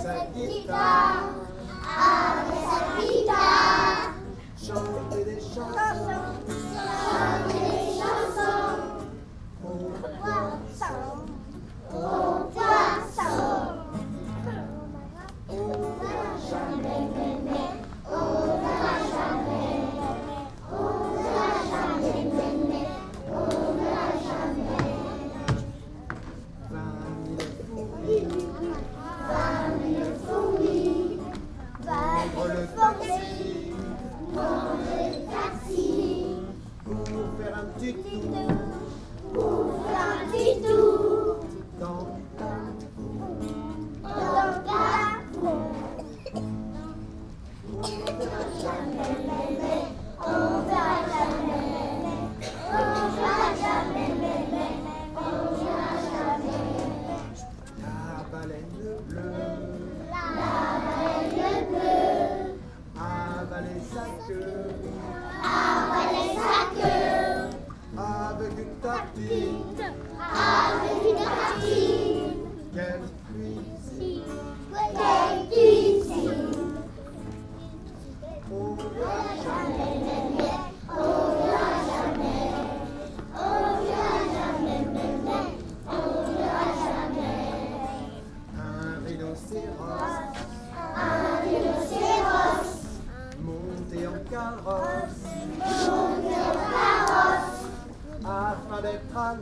sa kita. Amen. Thank you. à.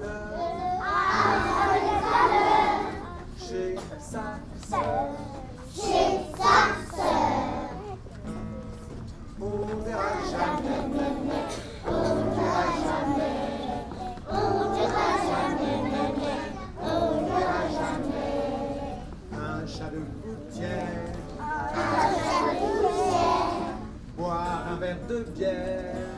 Chez sa sœur. Chez sa sœur. On ne verra jamais. On ne verra jamais. On ne verra jamais. On ne verra jamais. Un chat de gouttière. Un chat de gouttière. Boire un verre de bière.